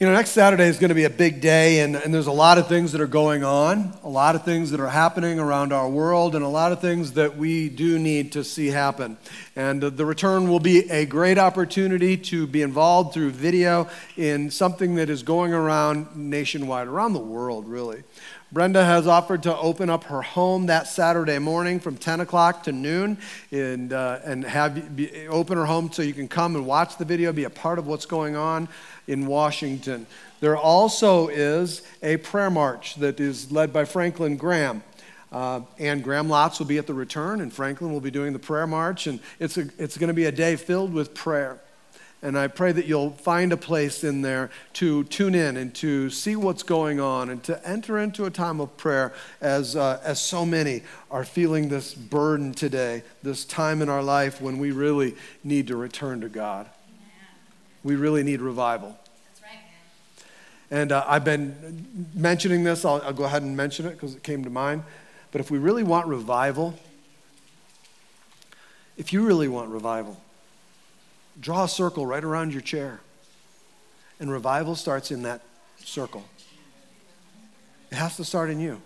You know, next Saturday is going to be a big day, and, and there's a lot of things that are going on, a lot of things that are happening around our world, and a lot of things that we do need to see happen. And uh, the return will be a great opportunity to be involved through video in something that is going around nationwide, around the world, really. Brenda has offered to open up her home that Saturday morning from 10 o'clock to noon and, uh, and have be, open her home so you can come and watch the video, be a part of what's going on in Washington. There also is a prayer march that is led by Franklin Graham. Uh, and Graham Lotz will be at the return, and Franklin will be doing the prayer march. And it's, a, it's going to be a day filled with prayer. And I pray that you'll find a place in there to tune in and to see what's going on and to enter into a time of prayer as, uh, as so many are feeling this burden today, this time in our life when we really need to return to God. We really need revival. And uh, I've been mentioning this, I'll, I'll go ahead and mention it because it came to mind. But if we really want revival, if you really want revival, draw a circle right around your chair. And revival starts in that circle. It has to start in you.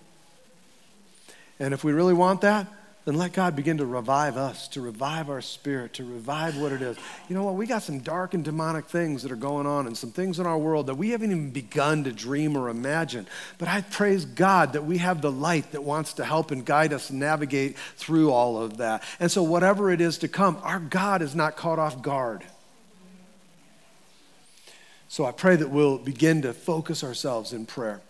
And if we really want that, then let God begin to revive us, to revive our spirit, to revive what it is. You know what? We got some dark and demonic things that are going on and some things in our world that we haven't even begun to dream or imagine. But I praise God that we have the light that wants to help and guide us navigate through all of that. And so, whatever it is to come, our God is not caught off guard. So I pray that we'll begin to focus ourselves in prayer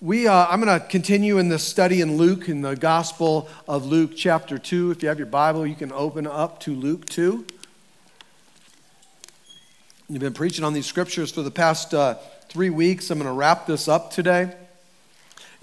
we, uh, I'm going to continue in this study in Luke, in the Gospel of Luke, chapter 2. If you have your Bible, you can open up to Luke 2. You've been preaching on these scriptures for the past uh, three weeks. I'm going to wrap this up today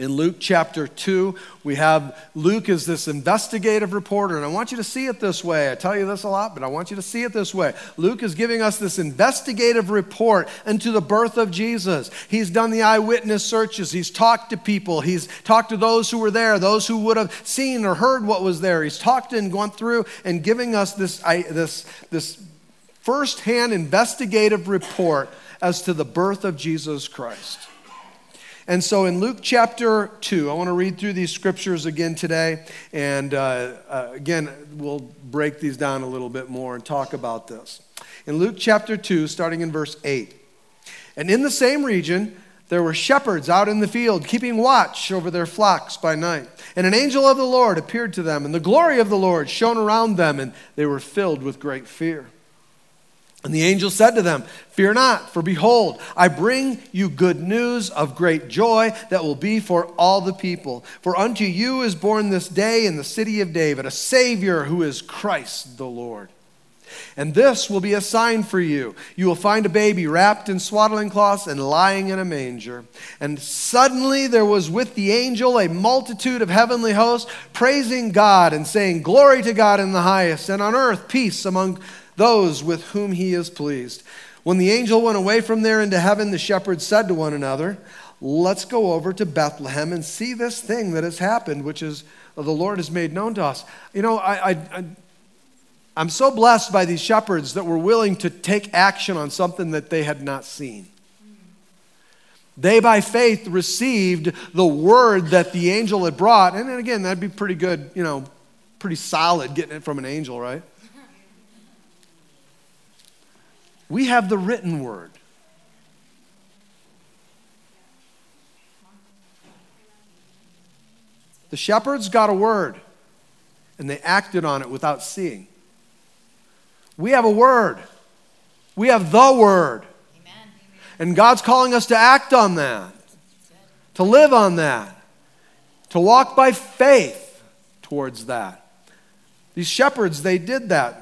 in Luke chapter 2. We have Luke as this investigative reporter, and I want you to see it this way. I tell you this a lot, but I want you to see it this way. Luke is giving us this investigative report into the birth of Jesus. He's done the eyewitness searches, he's talked to people, he's talked to those who were there, those who would have seen or heard what was there. He's talked and gone through and giving us this, this, this firsthand investigative report as to the birth of Jesus Christ. And so in Luke chapter 2, I want to read through these scriptures again today. And uh, uh, again, we'll break these down a little bit more and talk about this. In Luke chapter 2, starting in verse 8. And in the same region, there were shepherds out in the field, keeping watch over their flocks by night. And an angel of the Lord appeared to them, and the glory of the Lord shone around them, and they were filled with great fear. And the angel said to them, Fear not, for behold, I bring you good news of great joy that will be for all the people. For unto you is born this day in the city of David a Savior who is Christ the Lord. And this will be a sign for you. You will find a baby wrapped in swaddling cloths and lying in a manger. And suddenly there was with the angel a multitude of heavenly hosts praising God and saying, Glory to God in the highest, and on earth peace among those with whom he is pleased. When the angel went away from there into heaven, the shepherds said to one another, Let's go over to Bethlehem and see this thing that has happened, which is uh, the Lord has made known to us. You know, I, I, I'm so blessed by these shepherds that were willing to take action on something that they had not seen. They, by faith, received the word that the angel had brought. And again, that'd be pretty good, you know, pretty solid getting it from an angel, right? We have the written word. The shepherds got a word and they acted on it without seeing. We have a word. We have the word. Amen. And God's calling us to act on that, to live on that, to walk by faith towards that. These shepherds, they did that.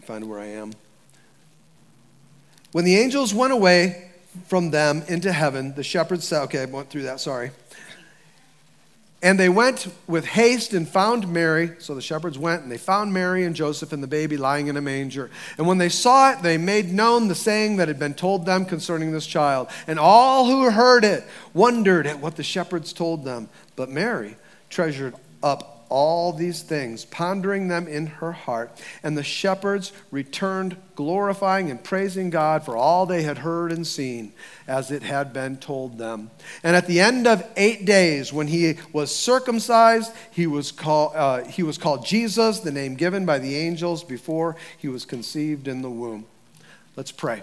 Find where I am. When the angels went away from them into heaven, the shepherds said, okay, I went through that, sorry. And they went with haste and found Mary. So the shepherds went and they found Mary and Joseph and the baby lying in a manger. And when they saw it, they made known the saying that had been told them concerning this child. And all who heard it wondered at what the shepherds told them. But Mary treasured up all these things, pondering them in her heart. And the shepherds returned, glorifying and praising God for all they had heard and seen, as it had been told them. And at the end of eight days, when he was circumcised, he was, uh, he was called Jesus, the name given by the angels before he was conceived in the womb. Let's pray.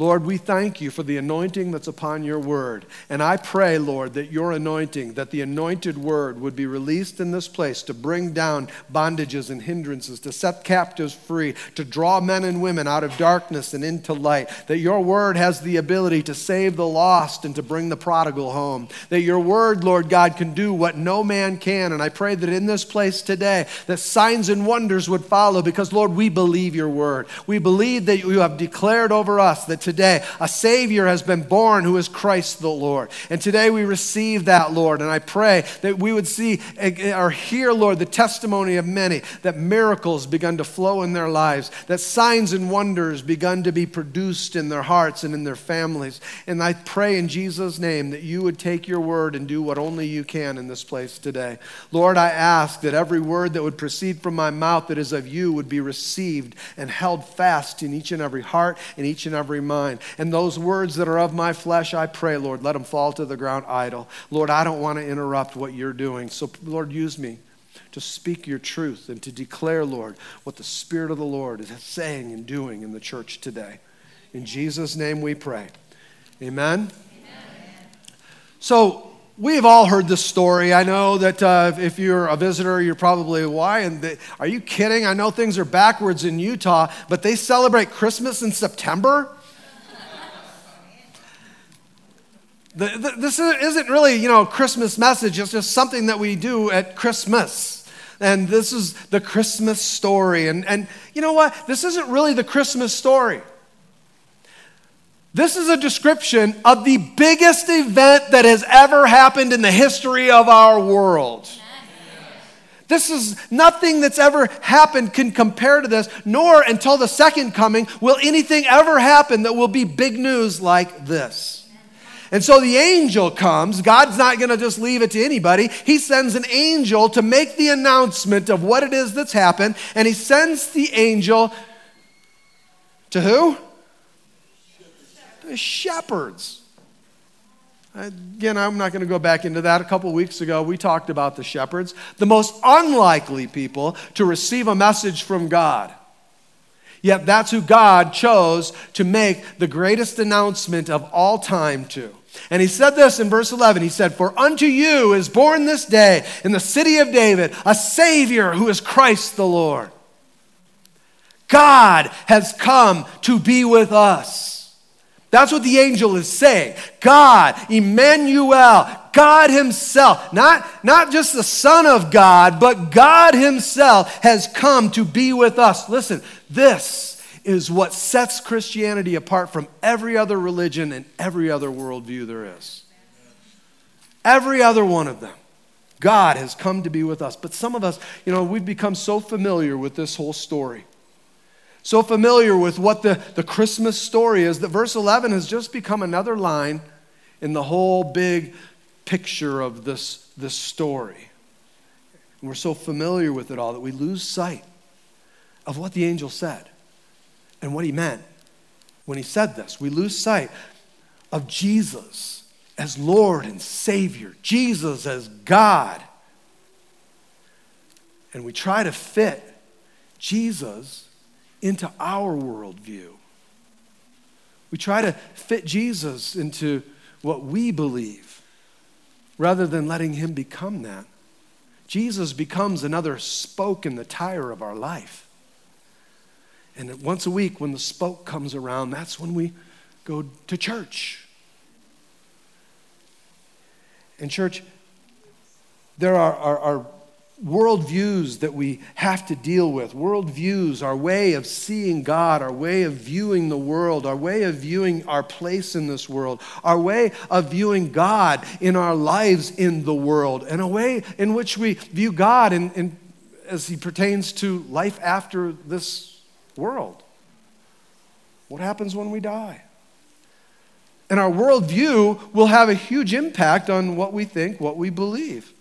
Lord, we thank you for the anointing that's upon your word. And I pray, Lord, that your anointing, that the anointed word would be released in this place to bring down bondages and hindrances, to set captives free, to draw men and women out of darkness and into light. That your word has the ability to save the lost and to bring the prodigal home. That your word, Lord God, can do what no man can. And I pray that in this place today, that signs and wonders would follow because, Lord, we believe your word. We believe that you have declared over us that. A Savior has been born who is Christ the Lord. And today we receive that, Lord. And I pray that we would see or hear, Lord, the testimony of many that miracles begun to flow in their lives, that signs and wonders begun to be produced in their hearts and in their families. And I pray in Jesus' name that you would take your word and do what only you can in this place today. Lord, I ask that every word that would proceed from my mouth that is of you would be received and held fast in each and every heart and each and every mind. And those words that are of my flesh, I pray, Lord, let them fall to the ground idle. Lord, I don't want to interrupt what you're doing. So, Lord, use me to speak your truth and to declare, Lord, what the Spirit of the Lord is saying and doing in the church today. In Jesus' name we pray. Amen. Amen. So, We've all heard this story. I know that uh, if you're a visitor, you're probably why. And they, are you kidding? I know things are backwards in Utah, but they celebrate Christmas in September. This isn't really, you know, Christmas message. It's just something that we do at Christmas. And this is the Christmas story. And, and you know what? This isn't really the Christmas story. This is a description of the biggest event that has ever happened in the history of our world. This is nothing that's ever happened can compare to this, nor until the second coming will anything ever happen that will be big news like this. And so the angel comes. God's not going to just leave it to anybody. He sends an angel to make the announcement of what it is that's happened. And he sends the angel to who? The shepherds. Again, I'm not going to go back into that. A couple weeks ago, we talked about the shepherds, the most unlikely people to receive a message from God. Yet that's who God chose to make the greatest announcement of all time to. And he said this in verse 11. He said, For unto you is born this day in the city of David a Savior who is Christ the Lord. God has come to be with us. That's what the angel is saying. God, Emmanuel, God Himself, not, not just the Son of God, but God Himself has come to be with us. Listen, this is what sets Christianity apart from every other religion and every other worldview there is. Every other one of them. God has come to be with us. But some of us, you know, we've become so familiar with this whole story. So familiar with what the, the Christmas story is that verse 11 has just become another line in the whole big picture of this, this story. And we're so familiar with it all that we lose sight of what the angel said and what he meant when he said this. We lose sight of Jesus as Lord and Savior, Jesus as God. And we try to fit Jesus into our worldview. We try to fit Jesus into what we believe rather than letting him become that. Jesus becomes another spoke in the tire of our life. And once a week, when the spoke comes around, that's when we go to church. And, church, there are, are, are worldviews that we have to deal with. Worldviews, our way of seeing God, our way of viewing the world, our way of viewing our place in this world, our way of viewing God in our lives in the world, and a way in which we view God in, in, as He pertains to life after this world. What happens when we die? And our worldview will have a huge impact on what we think, what we believe.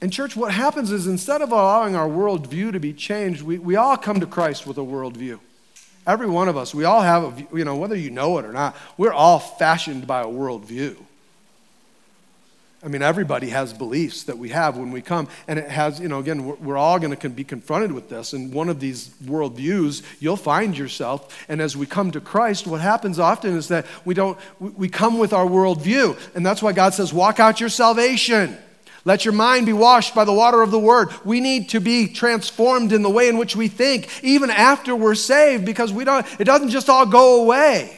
And, church, what happens is instead of allowing our worldview to be changed, we, we all come to Christ with a worldview. Every one of us, we all have, a, you know, whether you know it or not, we're all fashioned by a worldview. I mean, everybody has beliefs that we have when we come. And it has, you know, again, we're, all going to be confronted with this. And one of these worldviews, you'll find yourself. And as we come to Christ, what happens often is that we don't, we come with our worldview. And that's why God says, walk out your salvation. Let your mind be washed by the water of the word. We need to be transformed in the way in which we think, even after we're saved, because we don't, it doesn't just all go away.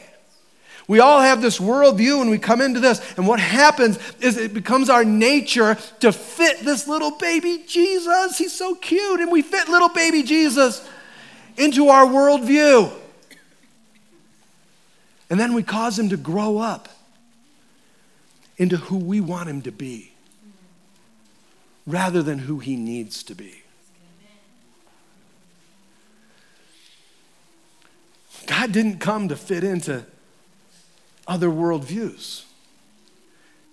We all have this worldview and we come into this, and what happens is it becomes our nature to fit this little baby Jesus. He's so cute, and we fit little baby Jesus into our worldview. And then we cause him to grow up into who we want him to be rather than who he needs to be. God didn't come to fit into other worldviews.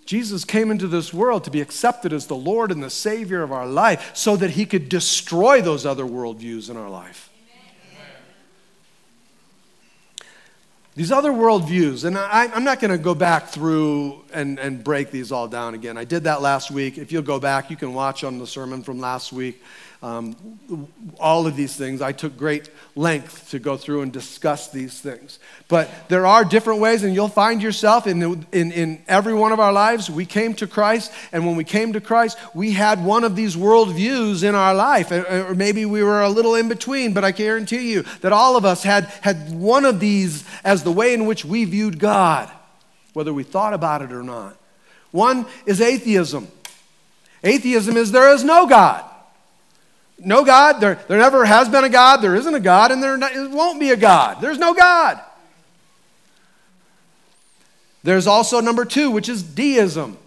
Jesus came into this world to be accepted as the Lord and the Savior of our life so that he could destroy those other worldviews in our life. These other worldviews, and I, am not going to go back through and, and break these all down again. I did that last week. If you'll go back, you can watch on the sermon from last week. Um, all of these things. I took great length to go through and discuss these things. But there are different ways, and you'll find yourself in, in, in every one of our lives. We came to Christ, and when we came to Christ, we had one of these worldviews in our life. Or maybe we were a little in between, but I guarantee you that all of us had, had one of these as the way in which we viewed God, whether we thought about it or not. One is atheism. Atheism is there is no God. No God. There, there never has been a God. There isn't a God, and there not, won't be a God. There's no God. There's also number two, which is deism.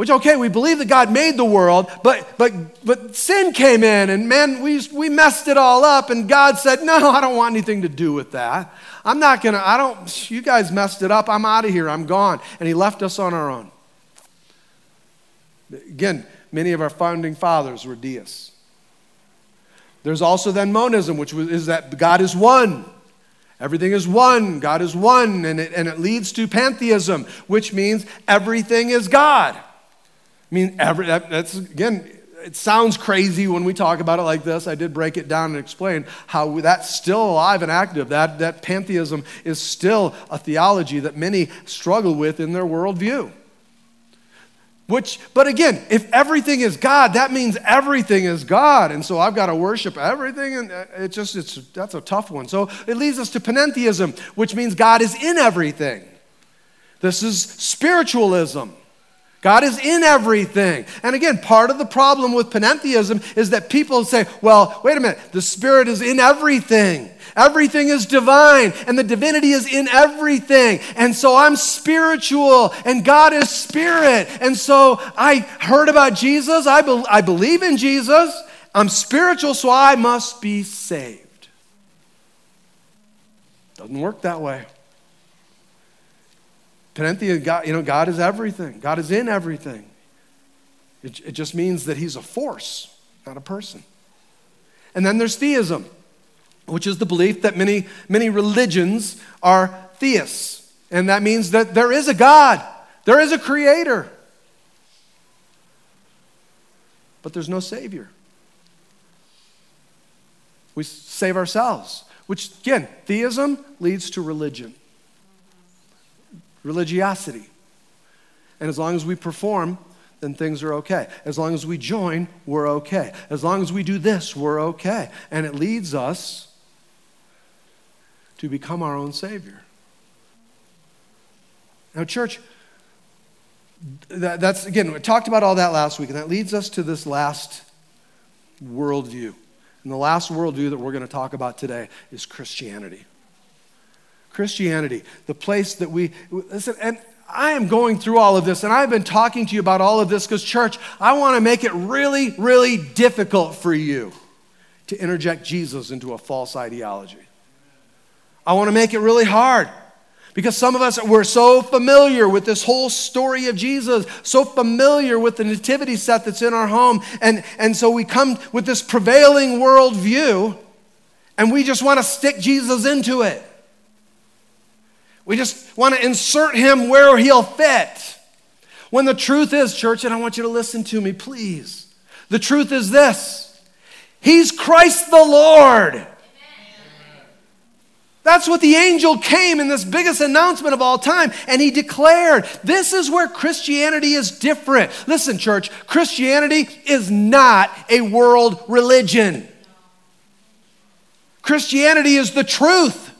Which, okay, we believe that God made the world, but, but, but sin came in and man, we, we messed it all up. And God said, No, I don't want anything to do with that. I'm not going to, I don't, you guys messed it up. I'm out of here. I'm gone. And He left us on our own. Again, many of our founding fathers were deists. There's also then monism, which is that God is one. Everything is one. God is one. And it, and it leads to pantheism, which means everything is God. I mean, every, that, that's, again, it sounds crazy when we talk about it like this. I did break it down and explain how that's still alive and active. That, that pantheism is still a theology that many struggle with in their worldview. Which, but again, if everything is God, that means everything is God. And so I've got to worship everything. And uh, it just, it's, that's a tough one. So it leads us to panentheism, which means God is in everything. This is spiritualism. God is in everything. And again, part of the problem with panentheism is that people say, well, wait a minute, the Spirit is in everything. Everything is divine, and the divinity is in everything. And so I'm spiritual, and God is spirit. And so I heard about Jesus. I, be- I believe in Jesus. I'm spiritual, so I must be saved. Doesn't work that way. Panenthea, God, you know, God is everything. God is in everything. It, it just means that He's a force, not a person. And then there's theism which is the belief that many, many religions are theists. And that means that there is a God, there is a creator, but there's no Savior. We save ourselves, which, again, theism leads to religion, religiosity. And as long as we perform, then things are okay. As long as we join, we're okay. As long as we do this, we're okay. And it leads us to become our own Savior. Now, church, that, that's again, we talked about all that last week, and that leads us to this last worldview. And the last worldview that we're going to talk about today is Christianity. Christianity, the place that we listen, and I am going through all of this, and I've been talking to you about all of this because, church, I want to make it really, really difficult for you to interject Jesus into a false ideology. I want to make it really hard Because some of us, we're so familiar with this whole story of Jesus, so familiar with the nativity set that's in our home. And, and so we come with this prevailing worldview and we just want to stick Jesus into it. We just want to insert him where he'll fit. When the truth is, church, and I want you to listen to me, please. The truth is this He's Christ the Lord. That's what the angel came in this biggest announcement of all time, and he declared, This is where Christianity is different. Listen, church, Christianity is not a world religion. Christianity is the truth.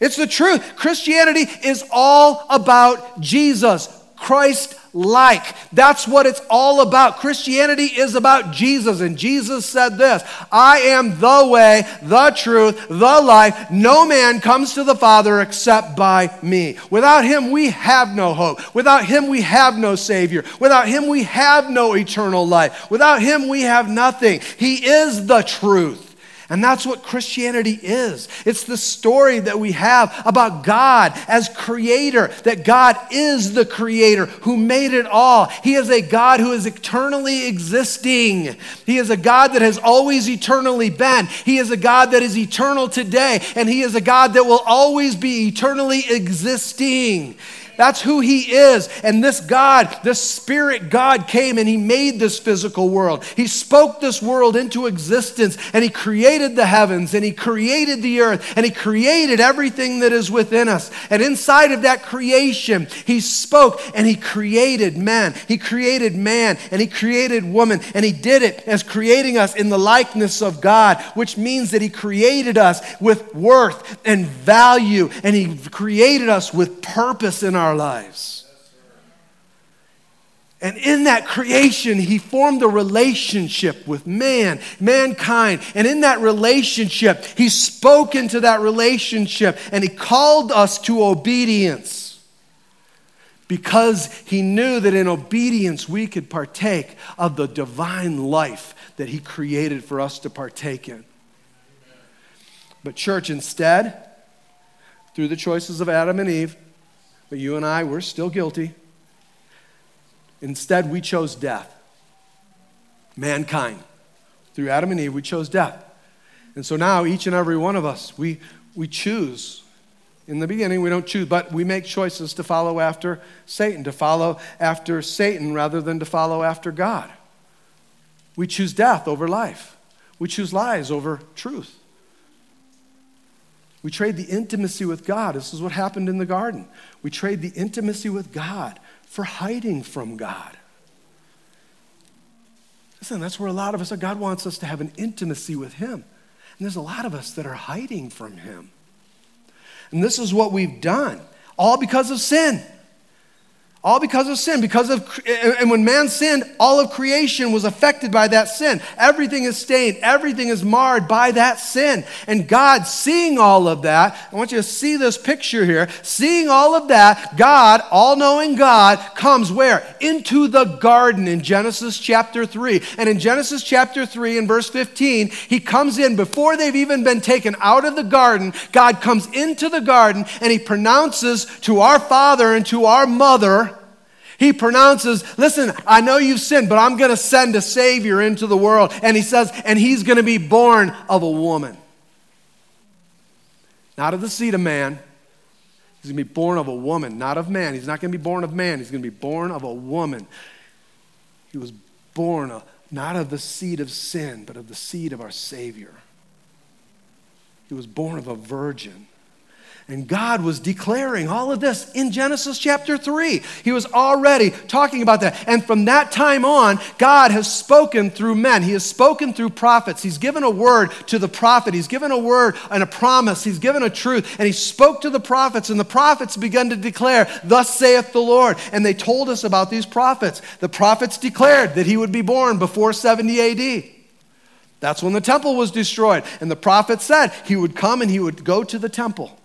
It's the truth. Christianity is all about Jesus, Christ like. That's what it's all about. Christianity is about Jesus. And Jesus said this I am the way, the truth, the life. No man comes to the Father except by me. Without him, we have no hope. Without him, we have no Savior. Without him, we have no eternal life. Without him, we have nothing. He is the truth. And that's what Christianity is. It's the story that we have about God as creator, that God is the creator who made it all. He is a God who is eternally existing. He is a God that has always eternally been. He is a God that is eternal today, and He is a God that will always be eternally existing. That's who He is. And this God, this Spirit God, came and He made this physical world. He spoke this world into existence and He created the heavens and He created the earth and He created everything that is within us. And inside of that creation, He spoke and He created man. He created man and He created woman. And He did it as creating us in the likeness of God, which means that He created us with worth and value and He created us with purpose in our our lives. And in that creation, he formed a relationship with man, mankind. And in that relationship, he spoke into that relationship and he called us to obedience because he knew that in obedience we could partake of the divine life that he created for us to partake in. But, church, instead, through the choices of Adam and Eve, but you and I, we're still guilty. Instead, we chose death. Mankind. Through Adam and Eve, we chose death. And so now, each and every one of us, we, we choose. In the beginning, we don't choose, but we make choices to follow after Satan, to follow after Satan rather than to follow after God. We choose death over life. We choose lies over truth. We trade the intimacy with God. This is what happened in the garden. We trade the intimacy with God for hiding from God. Listen, that's where a lot of us are. God wants us to have an intimacy with Him. And there's a lot of us that are hiding from Him. And this is what we've done, all because of sin. All because of sin. Because of, and when man sinned, all of creation was affected by that sin. Everything is stained, everything is marred by that sin. And God, seeing all of that, I want you to see this picture here. Seeing all of that, God, all knowing God, comes where? Into the garden in Genesis chapter 3. And in Genesis chapter 3, in verse 15, he comes in before they've even been taken out of the garden. God comes into the garden and he pronounces to our father and to our mother, he pronounces, Listen, I know you've sinned, but I'm going to send a Savior into the world. And he says, And he's going to be born of a woman. Not of the seed of man. He's going to be born of a woman, not of man. He's not going to be born of man. He's going to be born of a woman. He was born of, not of the seed of sin, but of the seed of our Savior. He was born of a virgin. And God was declaring all of this in Genesis chapter 3. He was already talking about that. And from that time on, God has spoken through men. He has spoken through prophets. He's given a word to the prophet. He's given a word and a promise. He's given a truth. And he spoke to the prophets, and the prophets began to declare, Thus saith the Lord. And they told us about these prophets. The prophets declared that he would be born before 70 AD. That's when the temple was destroyed. And the prophet said he would come and he would go to the temple.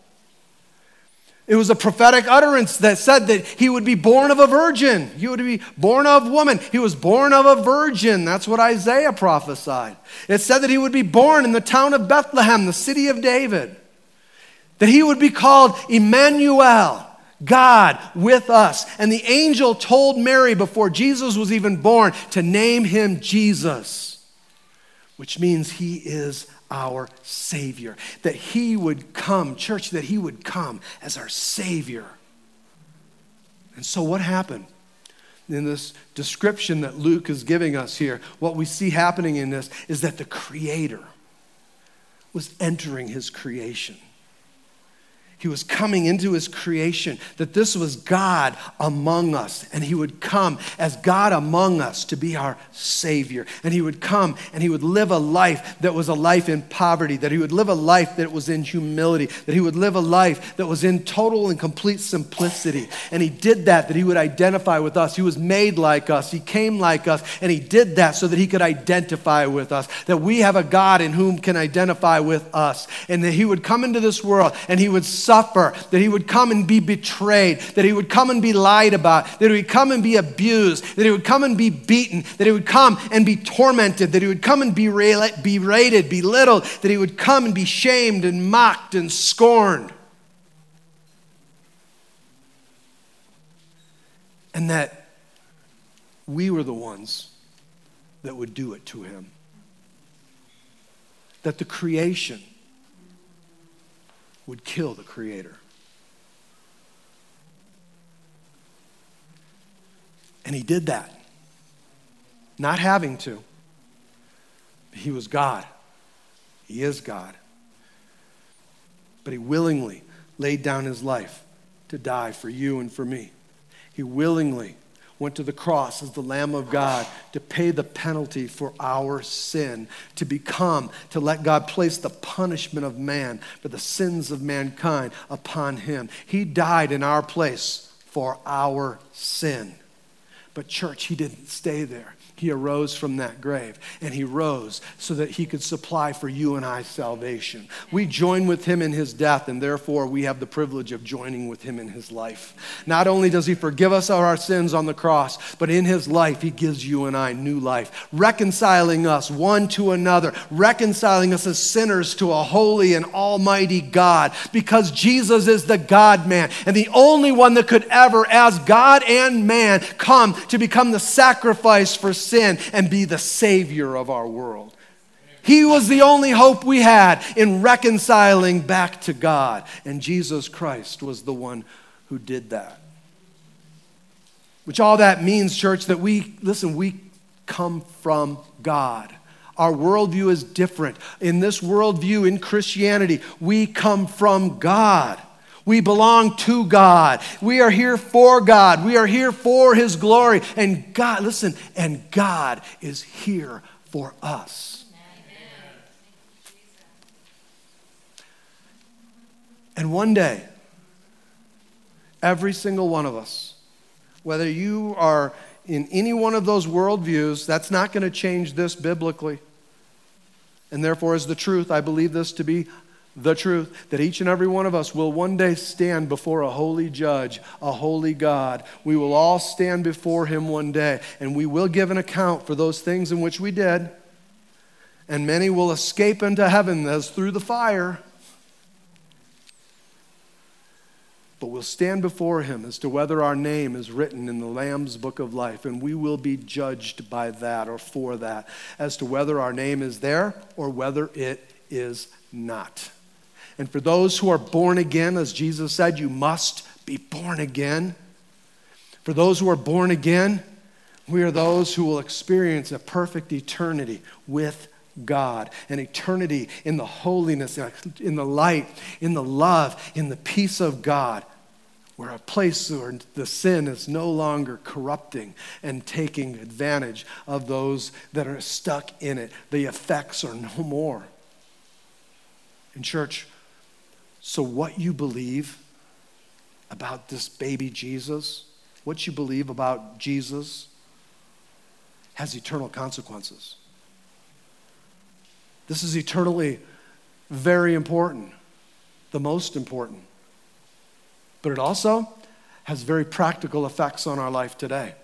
It was a prophetic utterance that said that he would be born of a virgin. He would be born of woman. He was born of a virgin. That's what Isaiah prophesied. It said that he would be born in the town of Bethlehem, the city of David. that he would be called Emmanuel, God with us. And the angel told Mary before Jesus was even born to name him Jesus, which means he is our Savior. That he would come, church, that he would come as our Savior. And so, what happened? In this description that Luke is giving us here, what we see happening in this is that the Creator was entering his creation. He was coming into his creation, that this was God among us, and he would come as God among us to be our Savior. And he would come and he would live a life that was a life in poverty, that he would live a life that was in humility, that he would live a life that was in total and complete simplicity. And he did that, that he would identify with us. He was made like us, he came like us, and he did that so that he could identify with us, that we have a God in whom can identify with us, and that he would come into this world and he would suffer, that he would come and be betrayed, that he would come and be lied about, that he would come and be abused, that he would come and be beaten, that he would come and be tormented, that he would come and be berated, belittled, that he would come and be shamed and mocked and scorned. And that we were the ones that would do it to him. That the creation would kill the Creator. And he did that, not having to. He was God. He is God. But he willingly laid down his life to die for you and for me. He willingly went to the cross as the Lamb of God to pay the penalty for our sin, to become, to let God place the punishment of man for the sins of mankind upon him. He died in our place for our sin. But, church, he didn't stay there. He arose from that grave and he rose so that he could supply for you and I salvation. We join with him in his death and therefore we have the privilege of joining with him in his life. Not only does he forgive us of our sins on the cross, but in his life he gives you and I new life, reconciling us one to another, reconciling us as sinners to a holy and almighty God because Jesus is the God man and the only one that could ever, as God and man, come to become the sacrifice for sin and be the Savior of our world. He was the only hope we had in reconciling back to God. And Jesus Christ was the one who did that. Which all that means, church, that we, listen, we come from God. Our worldview is different. In this worldview, in Christianity, we come from God. We belong to God. We are here for God. We are here for His glory. And God, listen, and God is here for us. And one day, every single one of us, whether you are in any one of those worldviews, that's not going to change this biblically. And therefore, as the truth, I believe this to be the truth that each and every one of us will one day stand before a holy judge, a holy God. We will all stand before him one day, and we will give an account for those things in which we did. And many will escape into heaven as through the fire. But we'll stand before him as to whether our name is written in the Lamb's book of life, and we will be judged by that or for that, as to whether our name is there or whether it is not. And for those who are born again, as Jesus said, you must be born again. For those who are born again, we are those who will experience a perfect eternity with God, an eternity in the holiness, in the light, in the love, in the peace of God, where a place where the sin is no longer corrupting and taking advantage of those that are stuck in it. The effects are no more. In church, so, what you believe about this baby Jesus, what you believe about Jesus, has eternal consequences. This is eternally very important, the most important. But it also has very practical effects on our life today.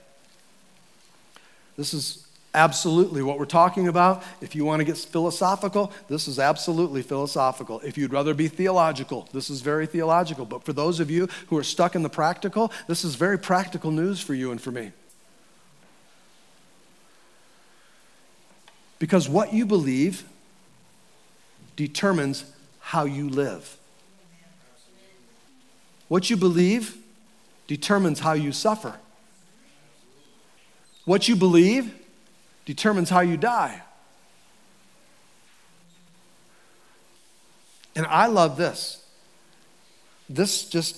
This is absolutely what we're talking about. If you want to get philosophical, this is absolutely philosophical. If you'd rather be theological, this is very theological. But for those of you who are stuck in the practical, this is very practical news for you and for me. Because what you believe determines how you live. What you believe determines how you suffer. What you believe determines how you die. And I love this. This just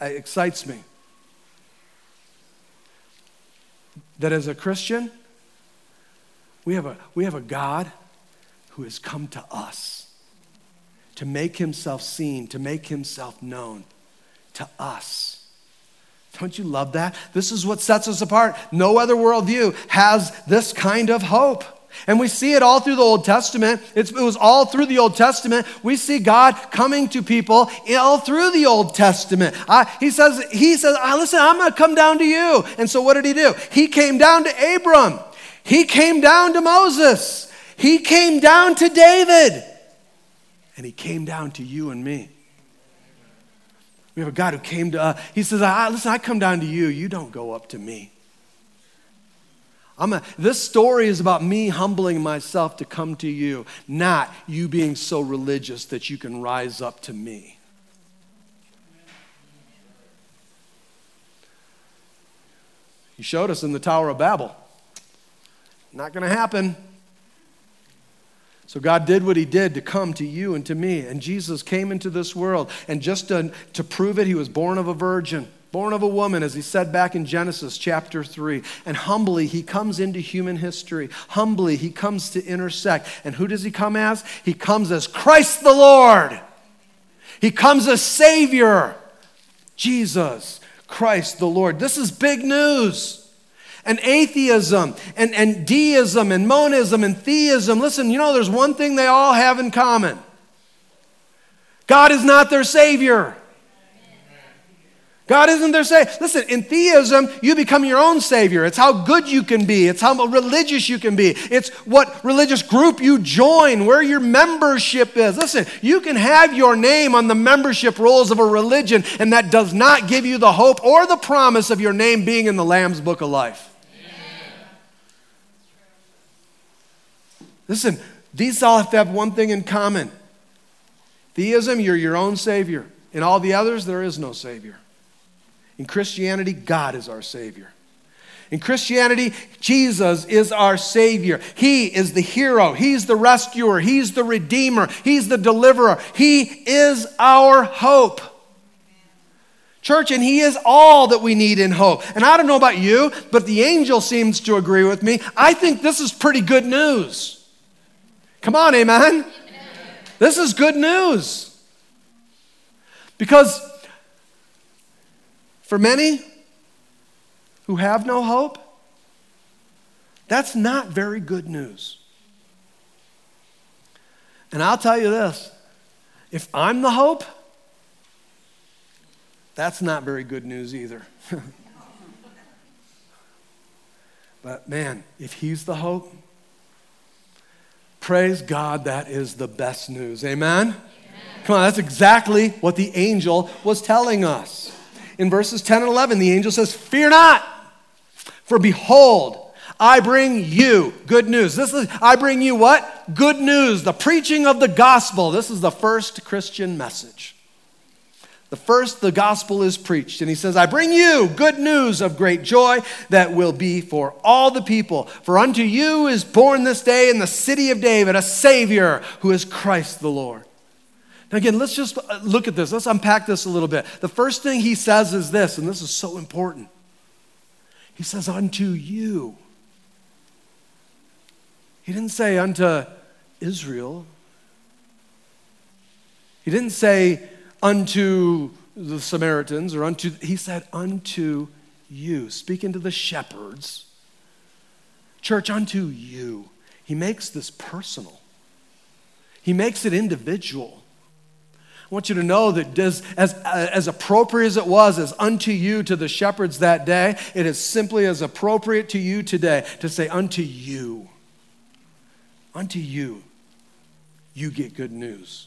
excites me. That as a Christian, we have a, we have a God who has come to us to make himself seen, to make himself known to us. Don't you love that? This is what sets us apart. No other worldview has this kind of hope. And we see it all through the Old Testament. It's, it was all through the Old Testament. We see God coming to people all through the Old Testament. Uh, he says, he says ah, listen, I'm going to come down to you. And so what did he do? He came down to Abram. He came down to Moses. He came down to David. And he came down to you and me. We have a God who came to us. He says, I, Listen, I come down to you. You don't go up to me. I'm a, this story is about me humbling myself to come to you, not you being so religious that you can rise up to me. He showed us in the Tower of Babel. Not going to happen. So God did what He did to come to you and to me. And Jesus came into this world. And just to, to prove it, He was born of a virgin, born of a woman, as He said back in Genesis chapter 3. And humbly, He comes into human history. Humbly, He comes to intersect. And who does He come as? He comes as Christ the Lord. He comes as Savior, Jesus Christ the Lord. This is big news and atheism and, and deism and monism and theism. Listen, you know, there's one thing they all have in common God is not their Savior. God isn't their Savior. Listen, in theism, you become your own Savior. It's how good you can be, it's how religious you can be, it's what religious group you join, where your membership is. Listen, you can have your name on the membership rolls of a religion, and that does not give you the hope or the promise of your name being in the Lamb's book of life. Listen, these all have to have one thing in common theism, you're your own Savior. In all the others, there is no Savior. In Christianity, God is our Savior. In Christianity, Jesus is our Savior. He is the hero. He's the rescuer. He's the redeemer. He's the deliverer. He is our hope. Church, and He is all that we need in hope. And I don't know about you, but the angel seems to agree with me. I think this is pretty good news. Come on, amen. amen. This is good news. Because for many who have no hope, that's not very good news. And I'll tell you this if I'm the hope, that's not very good news either. but man, if he's the hope, Praise God, that is the best news. Amen? Amen? Come on, that's exactly what the angel was telling us. In verses 10 and 11, the angel says, Fear not, for behold, I bring you good news. This is, I bring you what? Good news, the preaching of the gospel. This is the first Christian message. The first, the gospel is preached. And he says, I bring you good news of great joy that will be for all the people. For unto you is born this day in the city of David a Savior who is Christ the Lord. Now, again, let's just uh, look at this. Let's unpack this a little bit. The first thing he says is this, and this is so important. He says, Unto you. He didn't say unto Israel. He didn't say unto the Samaritans or unto, he said, unto you. Speaking to the shepherds, church, unto you. He makes this personal, he makes it individual. I want you to know that as, as, as appropriate as it was as unto you to the shepherds that day, it is simply as appropriate to you today to say, unto you. Unto you, you get good news.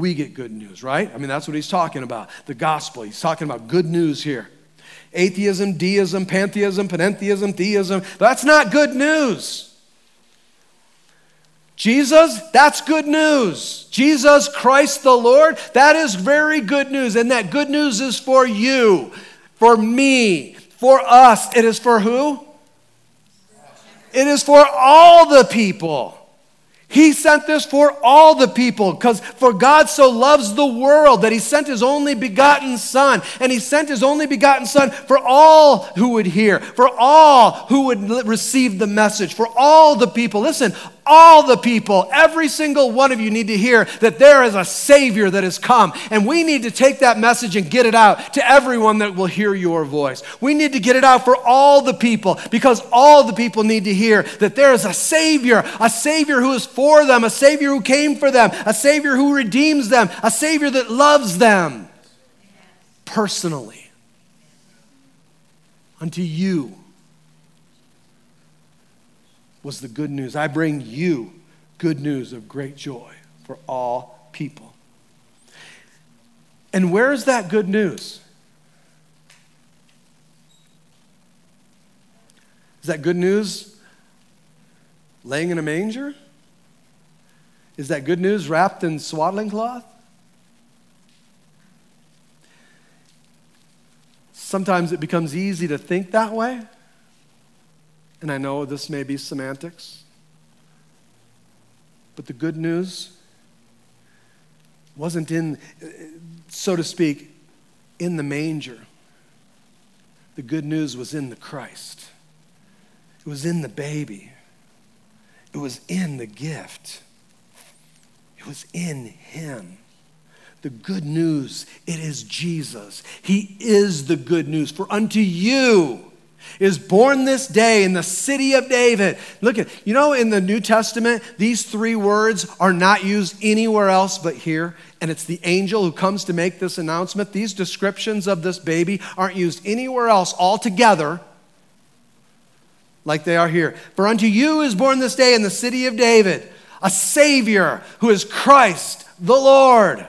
We get good news, right? I mean, that's what he's talking about. The gospel. He's talking about good news here. Atheism, deism, pantheism, panentheism, theism. That's not good news. Jesus, that's good news. Jesus Christ the Lord, that is very good news. And that good news is for you, for me, for us. It is for who? It is for all the people. He sent this for all the people because for God so loves the world that he sent his only begotten son and he sent his only begotten son for all who would hear, for all who would receive the message, for all the people. Listen, all the people, every single one of you need to hear that there is a Savior that has come. And we need to take that message and get it out to everyone that will hear your voice. We need to get it out for all the people because all the people need to hear that there is a Savior, a Savior who is for them, a Savior who came for them, a Savior who redeems them, a Savior that loves them personally. Unto you was the good news. I bring you good news of great joy for all people. And where is that good news? Is that good news laying in a manger? Is that good news wrapped in swaddling cloth? Sometimes it becomes easy to think that way. And I know this may be semantics, but the good news wasn't in, so to speak, in the manger. The good news was in the Christ, it was in the baby, it was in the gift, it was in Him. The good news, it is Jesus. He is the good news. For unto you, is born this day in the city of David. Look at, you know, in the New Testament, these three words are not used anywhere else but here. And it's the angel who comes to make this announcement. These descriptions of this baby aren't used anywhere else altogether like they are here. For unto you is born this day in the city of David a Savior who is Christ the Lord.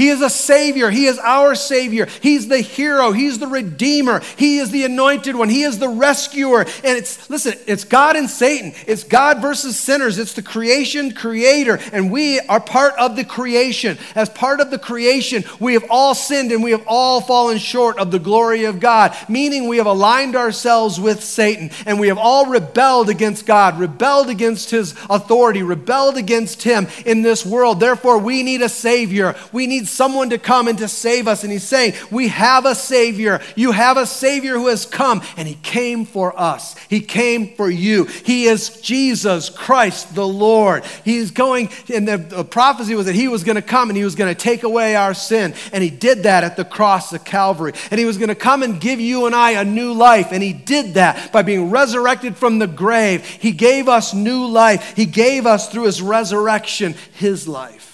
He is a Savior. He is our Savior. He's the hero. He's the Redeemer. He is the anointed one. He is the rescuer. And it's, listen, it's God and Satan. It's God versus sinners. It's the creation creator. And we are part of the creation. As part of the creation, we have all sinned and we have all fallen short of the glory of God, meaning we have aligned ourselves with Satan and we have all rebelled against God, rebelled against his authority, rebelled against him in this world. Therefore, we need a Savior. We need someone to come and to save us. And he's saying, We have a Savior. You have a Savior who has come, and he came for us. He came for you. He is Jesus Christ the Lord. He's going, and the, the prophecy was that he was going to come and he was going to take away our sin. And he did that at the cross of Calvary. And he was going to come and give you and I a new life. And he did that by being resurrected from the grave. He gave us new life. He gave us through his resurrection his life.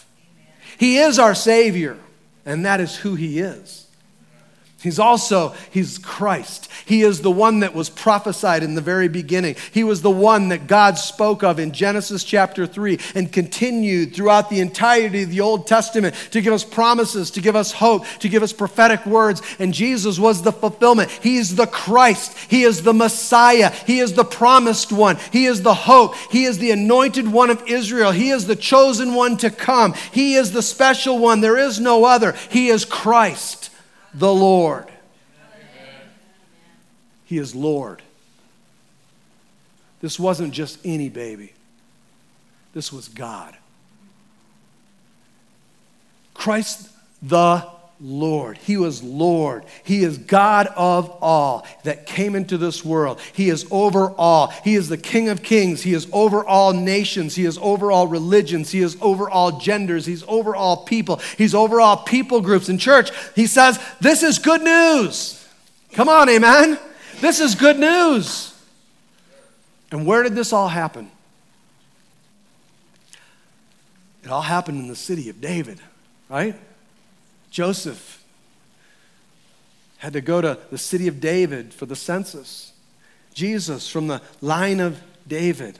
He is our Savior, and that is who He is. He's also, he's Christ. He is the one that was prophesied in the very beginning. He was the one that God spoke of in Genesis chapter 3 and continued throughout the entirety of the Old Testament to give us promises, to give us hope, to give us prophetic words. And Jesus was the fulfillment. He is the Christ. He is the Messiah. He is the promised one. He is the hope. He is the anointed one of Israel. He is the chosen one to come. He is the special one. There is no other. He is Christ the Lord. He is Lord. This wasn't just any baby, this was God. Christ the Lord. He was Lord. He is God of all that came into this world. He is over all. He is the King of kings. He is over all nations. He is over all religions. He is over all genders. He's over all people. He's over all people groups. In church, he says, This is good news. Come on, amen. This is good news. And where did this all happen? It all happened in the city of David. right? Joseph had to go to the city of David for the census. Jesus, from the line of David,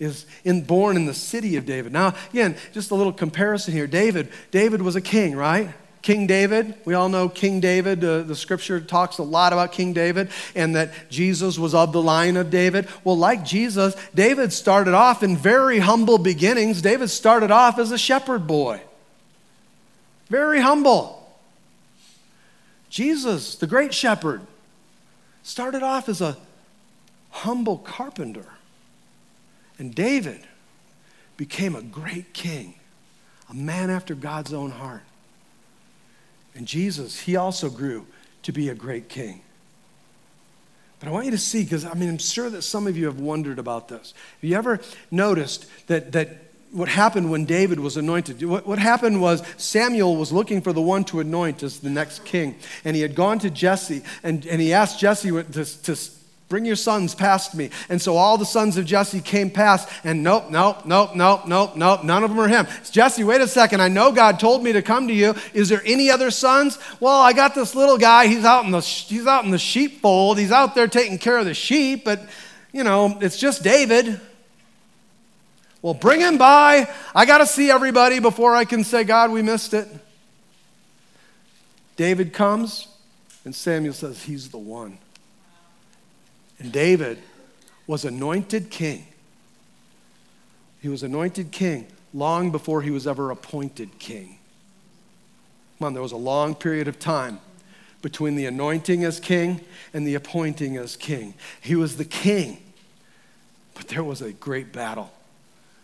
is in, born in the city of David. Now, again, just a little comparison here. David, David was a king, right? King David, we all know King David. Uh, the scripture talks a lot about King David and that Jesus was of the line of David. Well, like Jesus, David started off in very humble beginnings. David started off as a shepherd boy, very humble. Jesus, the great shepherd, started off as a humble carpenter. And David became a great king, a man after God's own heart. And Jesus, he also grew to be a great king. But I want you to see, because I mean, I'm sure that some of you have wondered about this. Have you ever noticed that, that what happened when David was anointed? What, what happened was Samuel was looking for the one to anoint as the next king. And he had gone to Jesse, and, and he asked Jesse to, to Bring your sons past me. And so all the sons of Jesse came past, and nope, nope, nope, nope, nope, nope, none of them are him. It's Jesse, wait a second. I know God told me to come to you. Is there any other sons? Well, I got this little guy. He's out in the, he's out in the sheepfold. He's out there taking care of the sheep, but, you know, it's just David. Well, bring him by. I got to see everybody before I can say, God, we missed it. David comes, and Samuel says, He's the one. And David was anointed king. He was anointed king long before he was ever appointed king. Come on, there was a long period of time between the anointing as king and the appointing as king. He was the king, but there was a great battle.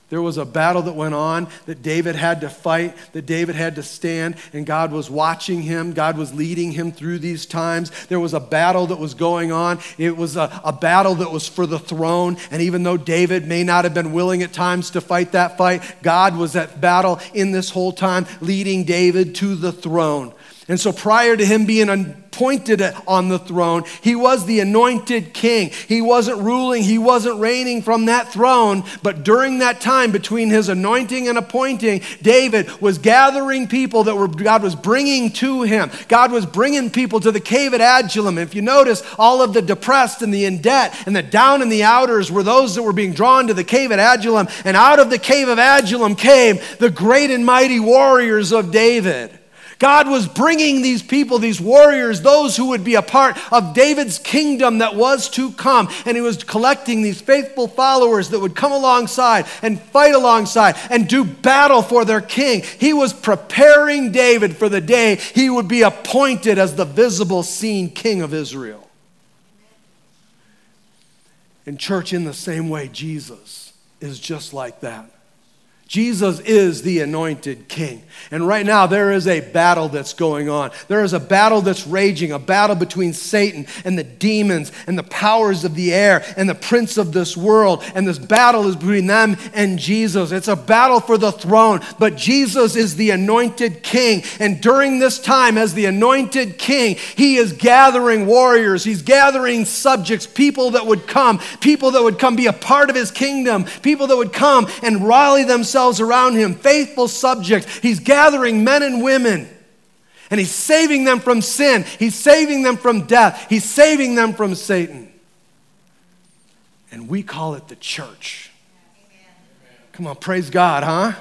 There was a battle that went on that David had to fight, that David had to stand, and God was watching him. God was leading him through these times. There was a battle that was going on. It was a, a, battle that was for the throne. And even though David may not have been willing at times to fight that fight, God was at battle in this whole time, leading David to the throne. And so prior to him being appointed on the throne, he was the anointed king. He wasn't ruling, he wasn't reigning from that throne. But during that time between his anointing and appointing, David was gathering people that were, God was bringing to him. God was bringing people to the cave at Adullam. If you notice, all of the depressed and the in debt and the down in the outers were those that were being drawn to the cave at Adullam. And out of the cave of Adullam came the great and mighty warriors of David. God was bringing these people, these warriors, those who would be a part of David's kingdom that was to come. And he was collecting these faithful followers that would come alongside and fight alongside and do battle for their king. He was preparing David for the day he would be appointed as the visible, seen king of Israel. In church, in the same way, Jesus is just like that. Jesus is the anointed king. And right now, there is a battle that's going on. There is a battle that's raging, a battle between Satan and the demons and the powers of the air and the prince of this world. And this battle is between them and Jesus. It's a battle for the throne, but Jesus is the anointed king. And during this time, as the anointed king, he is gathering warriors, he's gathering subjects, people that would come, people that would come be a part of his kingdom, people that would come and rally themselves themselves around him, faithful subjects. He's gathering men and women. And he's saving them from sin. He's saving them from death. He's saving them from Satan. And we call it the church. Come on, praise God, huh?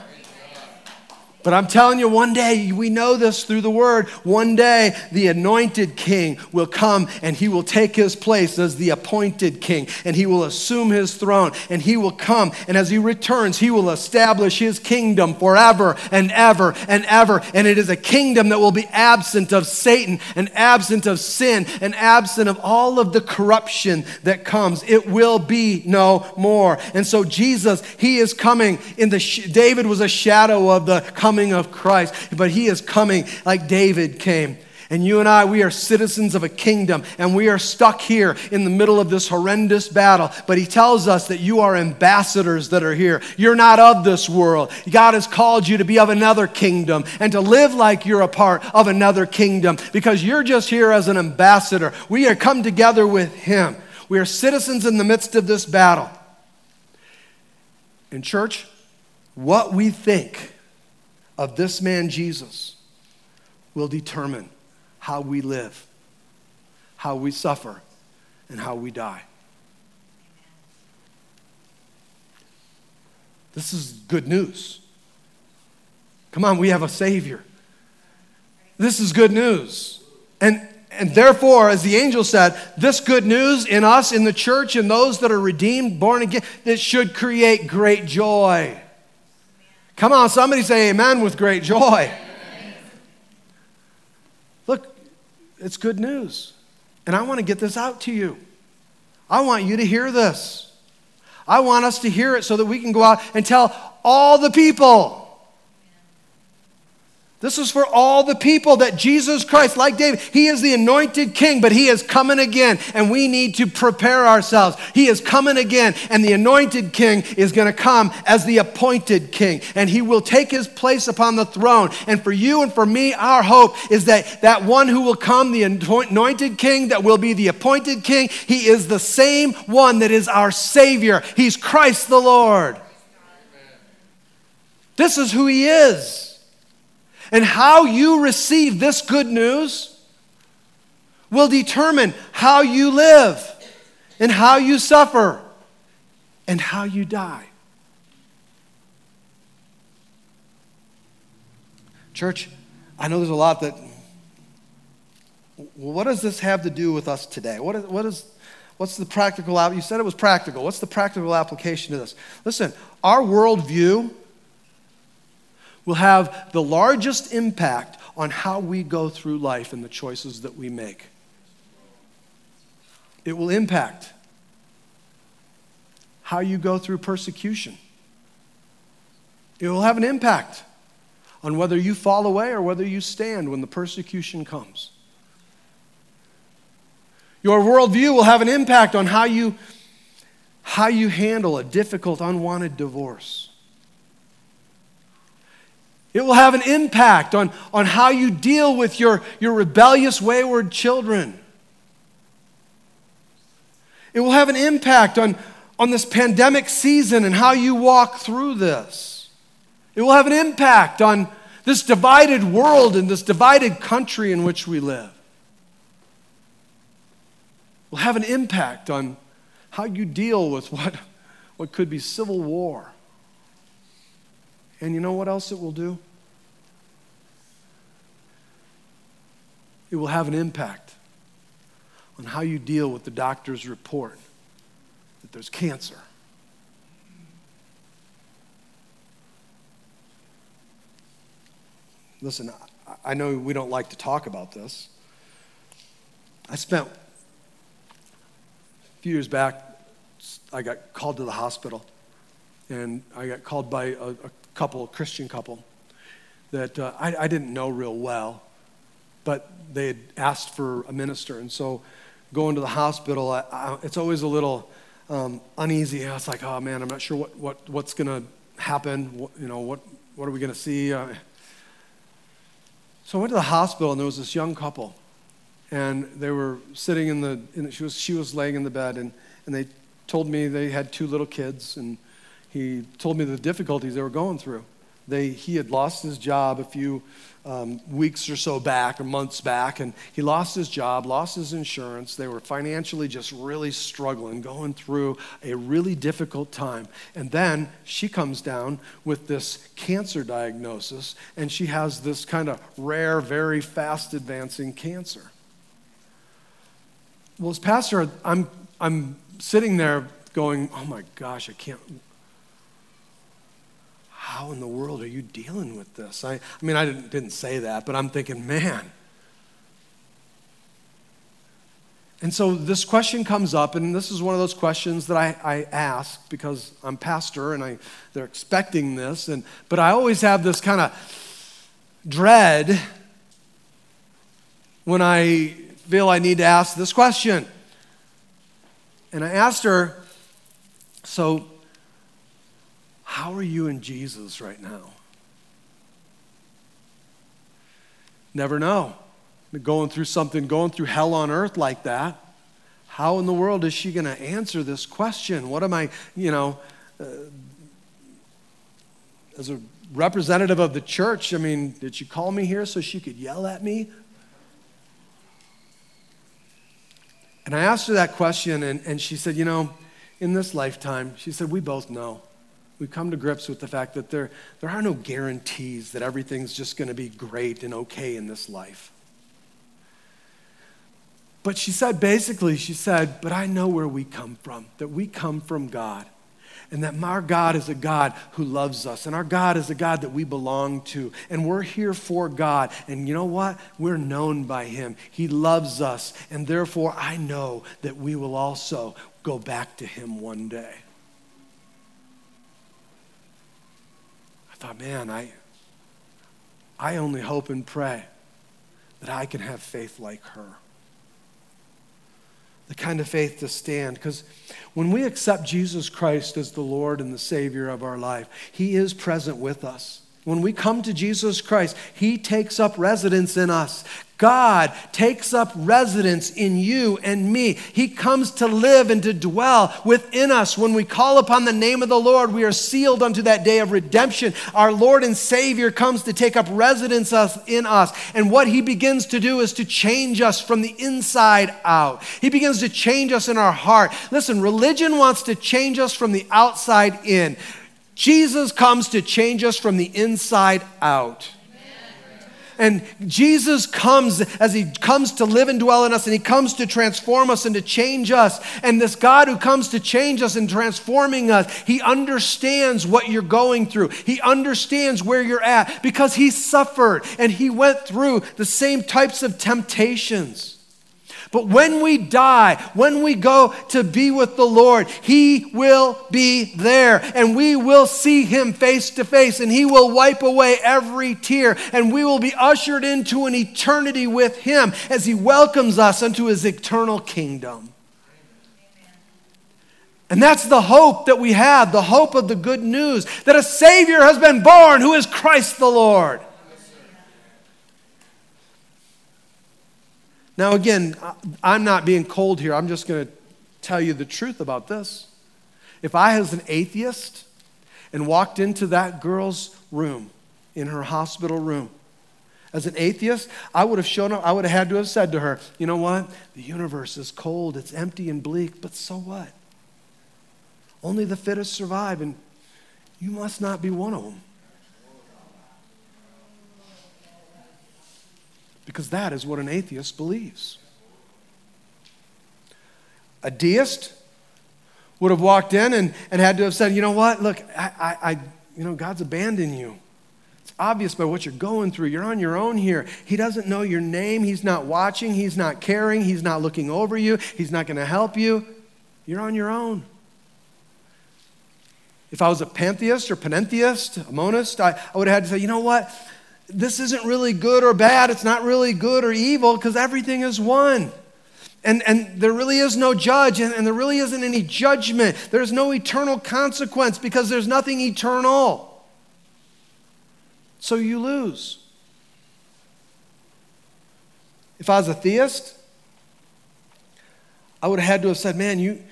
But I'm telling you, one day, we know this through the word, one day the anointed king will come and he will take his place as the appointed king and he will assume his throne and he will come and as he returns, he will establish his kingdom forever and ever and ever. And it is a kingdom that will be absent of Satan and absent of sin and absent of all of the corruption that comes. It will be no more. And so Jesus, he is coming in the, David was a shadow of the coming coming of Christ, but he is coming like David came. And you and I, we are citizens of a kingdom, and we are stuck here in the middle of this horrendous battle. But he tells us that you are ambassadors that are here. You're not of this world. God has called you to be of another kingdom and to live like you're a part of another kingdom because you're just here as an ambassador. We are come together with him. We are citizens in the midst of this battle. In church, what we think of this man Jesus will determine how we live, how we suffer, and how we die. This is good news. Come on, we have a Savior. This is good news. And, and therefore, as the angel said, this good news in us, in the church, in those that are redeemed, born again, it should create great joy. Come on, somebody say amen with great joy. Look, it's good news. And I want to get this out to you. I want you to hear this. I want us to hear it so that we can go out and tell all the people. This is for all the people that Jesus Christ, like David, he is the anointed king, but he is coming again, and we need to prepare ourselves. He is coming again, and the anointed king is going to come as the appointed king, and he will take his place upon the throne. And for you and for me, our hope is that that one who will come, the anointed king, that will be the appointed king, he is the same one that is our Savior. He's Christ the Lord. This is who he is. And how you receive this good news will determine how you live and how you suffer and how you die. Church, I know there's a lot that. what does this have to do with us today? What is, what is, what's the practical? You said it was practical. What's the practical application to this? Listen, our worldview will have the largest impact on how we go through life and the choices that we make. It will impact how you go through persecution. It will have an impact on whether you fall away or whether you stand when the persecution comes. Your worldview will have an impact on how you, how you handle a difficult, unwanted divorce. It will have an impact on, on how you deal with your, your rebellious, wayward children. It will have an impact on, on this pandemic season and how you walk through this. It will have an impact on this divided world and this divided country in which we live. It will have an impact on how you deal with what, what could be civil war. And you know what else it will do? It will have an impact on how you deal with the doctor's report that there's cancer. Listen, I know we don't like to talk about this. I spent a few years back, I got called to the hospital, and I got called by a, a couple, a Christian couple, that uh, I, I didn't know real well but they had asked for a minister. And so going to the hospital, I, I, it's always a little um, uneasy. It's like, oh man, I'm not sure what, what, what's going to happen. What, you know, what, what are we going to see? Uh, so I went to the hospital, and there was this young couple. And they were sitting in the, in, she, was, she was laying in the bed, and, and they told me they had two little kids, and he told me the difficulties they were going through. They, he had lost his job a few um, weeks or so back, or months back, and he lost his job, lost his insurance. They were financially just really struggling, going through a really difficult time. And then she comes down with this cancer diagnosis, and she has this kind of rare, very fast advancing cancer. Well, as pastor, I'm, I'm sitting there going, oh my gosh, I can't how in the world are you dealing with this? I, I mean, I didn't, didn't say that, but I'm thinking, man. And so this question comes up, and this is one of those questions that I, I ask because I'm pastor and I, they're expecting this. And, but I always have this kind of dread when I feel I need to ask this question. And I asked her, So, how are you in Jesus right now? Never know. Going through something, going through hell on earth like that. How in the world is she going to answer this question? What am I, you know? Uh, as a representative of the church, I mean, did she call me here so she could yell at me? And I asked her that question, and, and she said, You know, in this lifetime, she said, we both know. We come to grips with the fact that there, there are no guarantees that everything's just going to be great and okay in this life. But she said, basically, she said, But I know where we come from, that we come from God and that our God is a God who loves us, and our God is a God that we belong to, and we're here for God. And you know what? We're known by Him. He loves us, and therefore I know that we will also go back to Him one day. I thought, man, I, I only hope and pray that I can have faith like her the kind of faith to stand. Because when we accept Jesus Christ as the Lord and the Savior of our life, He is present with us. When we come to Jesus Christ, He takes up residence in us. God takes up residence in you and me. He comes to live and to dwell within us. When we call upon the name of the Lord, we are sealed unto that day of redemption. Our Lord and Savior comes to take up residence in us. And what He begins to do is to change us from the inside out. He begins to change us in our heart. Listen, religion wants to change us from the outside in. Jesus comes to change us from the inside out. And Jesus comes as He comes to live and dwell in us, and He comes to transform us and to change us. And this God who comes to change us and transforming us, He understands what you're going through. He understands where you're at because He suffered and He went through the same types of temptations. But when we die, when we go to be with the Lord, He will be there and we will see Him face to face and He will wipe away every tear and we will be ushered into an eternity with Him as He welcomes us into His eternal kingdom. And that's the hope that we have, the hope of the good news that a Savior has been born who is Christ the Lord. Now, again, I'm not being cold here. I'm just going to tell you the truth about this. If I was an atheist and walked into that girl's room, in her hospital room, as an atheist, I would have shown up, I would have had to have said to her, you know what? The universe is cold, it's empty and bleak, but so what? Only the fittest survive, and you must not be one of them. Because that is what an atheist believes. A deist would have walked in and, and had to have said, you know what, look, I, I, I you know, God's abandoned you. It's obvious by what you're going through. You're on your own here. He doesn't know your name. He's not watching. He's not caring. He's not looking over you. He's not going to help you. You're on your own. If I was a pantheist or panentheist, a monist, I, I would have had to say, you know what? This isn't really good or bad. It's not really good or evil because everything is one. And, and there really is no judge, and, and there really isn't any judgment. There's no eternal consequence because there's nothing eternal. So you lose. If I was a theist, I would have had to have said, Man, you,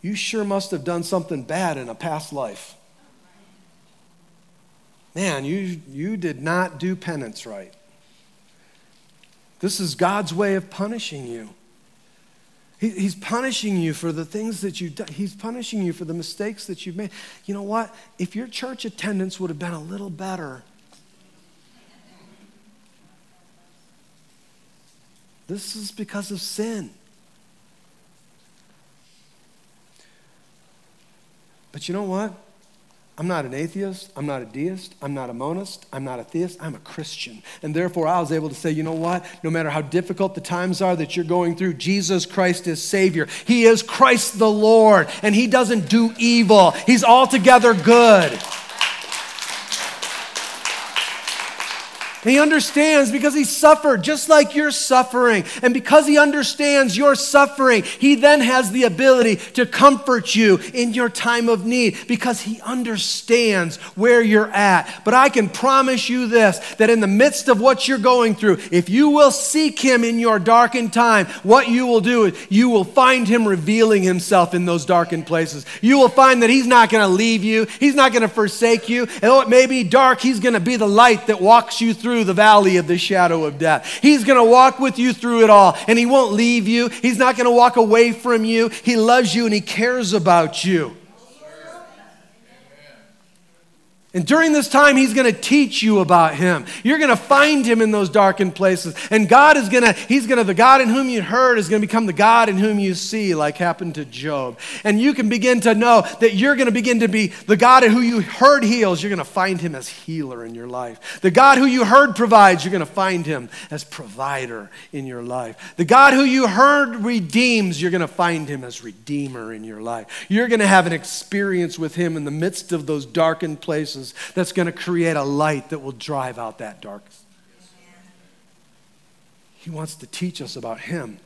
you sure must have done something bad in a past life man, you, you did not do penance right. This is God's way of punishing you. He, he's punishing you for the things that you've done. He's punishing you for the mistakes that you've made. You know what? If your church attendance would have been a little better, this is because of sin. But you know what? I'm not an atheist. I'm not a deist. I'm not a monist. I'm not a theist. I'm a Christian. And therefore, I was able to say, you know what? No matter how difficult the times are that you're going through, Jesus Christ is Savior. He is Christ the Lord, and He doesn't do evil, He's altogether good. And he understands because he suffered just like you're suffering. And because he understands your suffering, he then has the ability to comfort you in your time of need because he understands where you're at. But I can promise you this that in the midst of what you're going through, if you will seek him in your darkened time, what you will do is you will find him revealing himself in those darkened places. You will find that he's not going to leave you, he's not going to forsake you. And though it may be dark, he's going to be the light that walks you through the valley of the shadow of death. He's going to walk with you through it all, and He won't leave you. He's not going to walk away from you. He loves you and He cares about you. And during this time, he's going to teach you about him. You're going to find him in those darkened places. And God is going to, he's going to, the God in whom you heard is going to become the God in whom you see, like happened to Job. And you can begin to know that you're going to begin to be the God who you heard heals. You're going to find him as healer in your life. The God who you heard provides, you're going to find him as provider in your life. The God who you heard redeems, you're going to find him as redeemer in your life. You're going to have an experience with him in the midst of those darkened places that's going to create a light that will drive out that darkness. He wants to teach us about Him.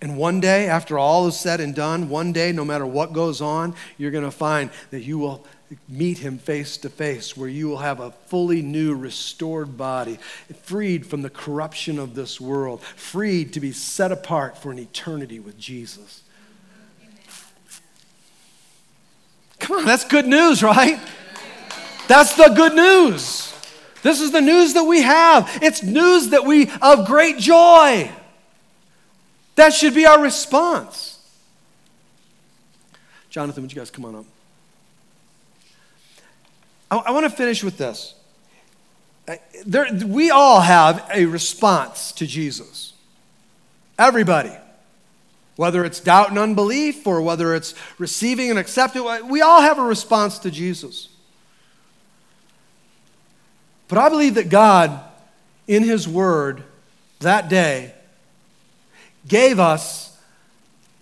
And one day, after all is said and done, one day, no matter what goes on, you're going to find that you will meet him face to face, where you will have a fully new, restored body, freed from the corruption of this world, freed to be set apart for an eternity with Jesus. Come on, that's good news, right? That's the good news. This is the news that we have. It's news that we of great joy. That should be our response. Jonathan, would you guys come on up? I, I want to finish with this. There, we all have a response to Jesus. Everybody. Whether it's doubt and unbelief or whether it's receiving and accepting, we all have a response to Jesus. But I believe that God, in His Word that day, gave us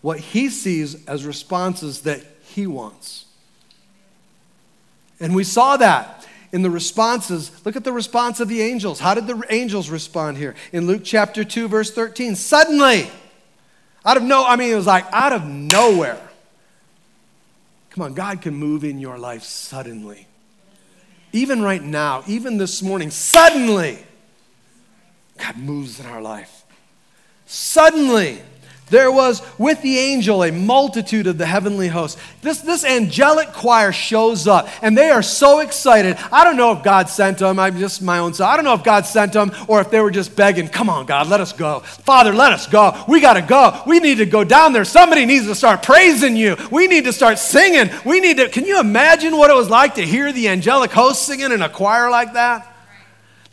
what He sees as responses that He wants. And we saw that in the responses. Look at the response of the angels. How did the angels respond here? In Luke chapter 2, verse 13. Suddenly, out of no, I mean, it was like out of nowhere. Come on, God can move in your life suddenly even right now, even this morning, suddenly, God moves in our life. Suddenly, there was with the angel a multitude of the heavenly hosts. This, this angelic choir shows up and they are so excited. I don't know if God sent them. I'm just my own self. I don't know if God sent them or if they were just begging, come on, God, let us go. Father, let us go. We got to go. We need to go down there. Somebody needs to start praising you. We need to start singing. We need to. Can you imagine what it was like to hear the angelic hosts singing in a choir like that?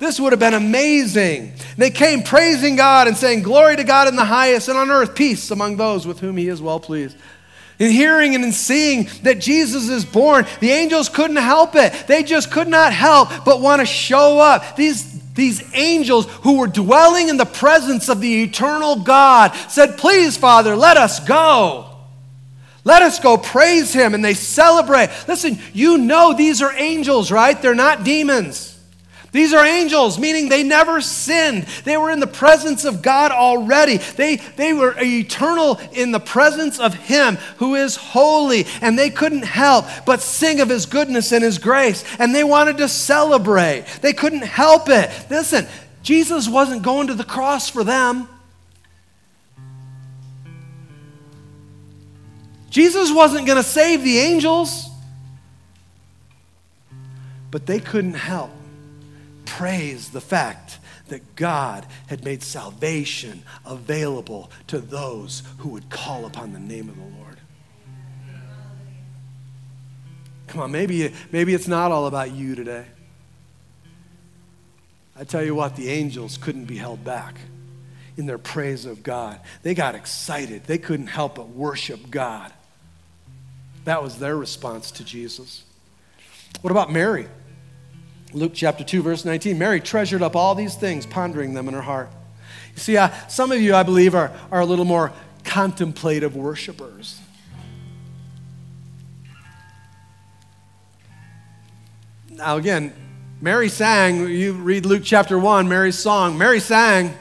This would have been amazing. They came praising God and saying, Glory to God in the highest, and on earth peace among those with whom He is well pleased. In hearing and in seeing that Jesus is born, the angels couldn't help it. They just could not help but want to show up. These, these angels who were dwelling in the presence of the eternal God said, Please, Father, let us go. Let us go praise Him. And they celebrate. Listen, you know these are angels, right? They're not demons. These are angels, meaning they never sinned. They were in the presence of God already. They, they were eternal in the presence of Him who is holy, and they couldn't help but sing of His goodness and His grace, and they wanted to celebrate. They couldn't help it. Listen, Jesus wasn't going to the cross for them. Jesus wasn't going to save the angels, but they couldn't help praise the fact that God had made salvation available to those who would call upon the name of the Lord. Come on, maybe, maybe it's not all about you today. I tell you what, the angels couldn't be held back in their praise of God. They got excited. They couldn't help but worship God. That was their response to Jesus. What about Mary? Luke chapter 2, verse 19. Mary treasured up all these things, pondering them in her heart. You see, uh, some of you, I believe, are, are a little more contemplative worshipers. Now, again, Mary sang, you read Luke chapter 1, Mary's song. Mary sang.